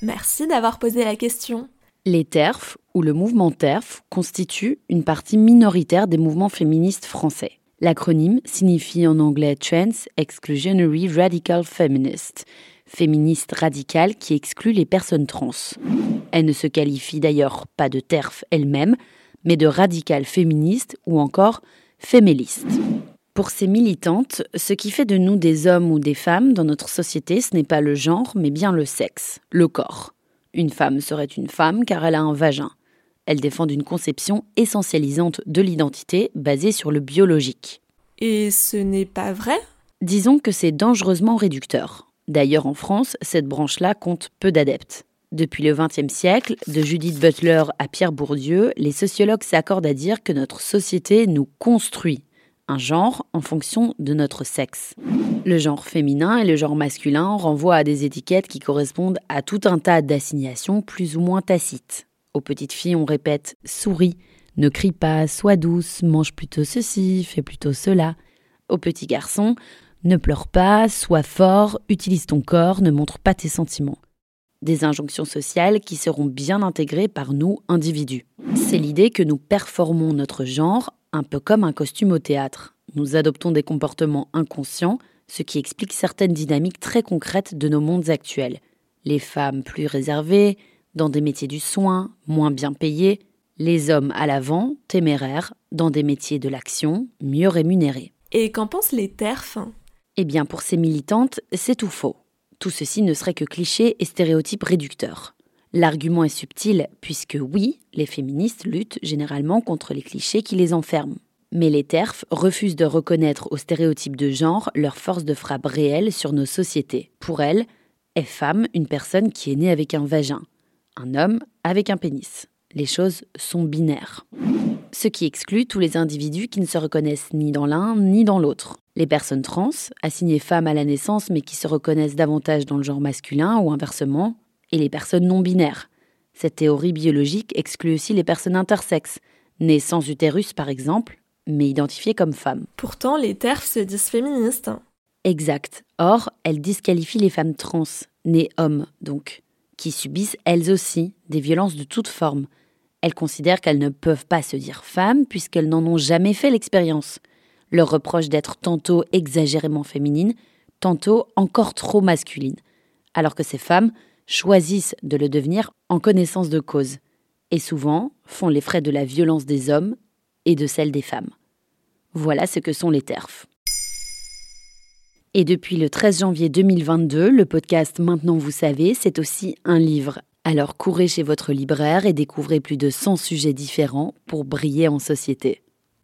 Merci d'avoir posé la question. Les TERF, ou le mouvement TERF, constituent une partie minoritaire des mouvements féministes français. L'acronyme signifie en anglais Trans Exclusionary Radical Feminist, féministe radicale qui exclut les personnes trans. Elle ne se qualifie d'ailleurs pas de TERF elle-même, mais de radicale féministe ou encore féméliste. Pour ces militantes, ce qui fait de nous des hommes ou des femmes dans notre société, ce n'est pas le genre, mais bien le sexe, le corps. Une femme serait une femme car elle a un vagin. Elles défendent une conception essentialisante de l'identité basée sur le biologique. Et ce n'est pas vrai? Disons que c'est dangereusement réducteur. D'ailleurs, en France, cette branche-là compte peu d'adeptes. Depuis le XXe siècle, de Judith Butler à Pierre Bourdieu, les sociologues s'accordent à dire que notre société nous construit genre en fonction de notre sexe. Le genre féminin et le genre masculin renvoient à des étiquettes qui correspondent à tout un tas d'assignations plus ou moins tacites. Aux petites filles, on répète souris, ne crie pas, sois douce, mange plutôt ceci, fais plutôt cela. Aux petits garçons, ne pleure pas, sois fort, utilise ton corps, ne montre pas tes sentiments. Des injonctions sociales qui seront bien intégrées par nous, individus. C'est l'idée que nous performons notre genre un peu comme un costume au théâtre. Nous adoptons des comportements inconscients, ce qui explique certaines dynamiques très concrètes de nos mondes actuels. Les femmes plus réservées, dans des métiers du soin, moins bien payés, les hommes à l'avant, téméraires, dans des métiers de l'action, mieux rémunérés. Et qu'en pensent les TERF Eh bien, pour ces militantes, c'est tout faux. Tout ceci ne serait que clichés et stéréotypes réducteurs. L'argument est subtil, puisque oui, les féministes luttent généralement contre les clichés qui les enferment. Mais les TERF refusent de reconnaître aux stéréotypes de genre leur force de frappe réelle sur nos sociétés. Pour elles, est femme une personne qui est née avec un vagin, un homme avec un pénis. Les choses sont binaires. Ce qui exclut tous les individus qui ne se reconnaissent ni dans l'un ni dans l'autre. Les personnes trans, assignées femmes à la naissance mais qui se reconnaissent davantage dans le genre masculin ou inversement, et les personnes non binaires. Cette théorie biologique exclut aussi les personnes intersexes, nées sans utérus par exemple, mais identifiées comme femmes. Pourtant, les TERF se disent féministes. Exact. Or, elles disqualifient les femmes trans, nées hommes donc, qui subissent elles aussi des violences de toute forme. Elles considèrent qu'elles ne peuvent pas se dire femmes puisqu'elles n'en ont jamais fait l'expérience. Leur reproche d'être tantôt exagérément féminines, tantôt encore trop masculines, alors que ces femmes choisissent de le devenir en connaissance de cause, et souvent font les frais de la violence des hommes et de celle des femmes. Voilà ce que sont les TERF. Et depuis le 13 janvier 2022, le podcast Maintenant vous savez, c'est aussi un livre. Alors courez chez votre libraire et découvrez plus de 100 sujets différents pour briller en société.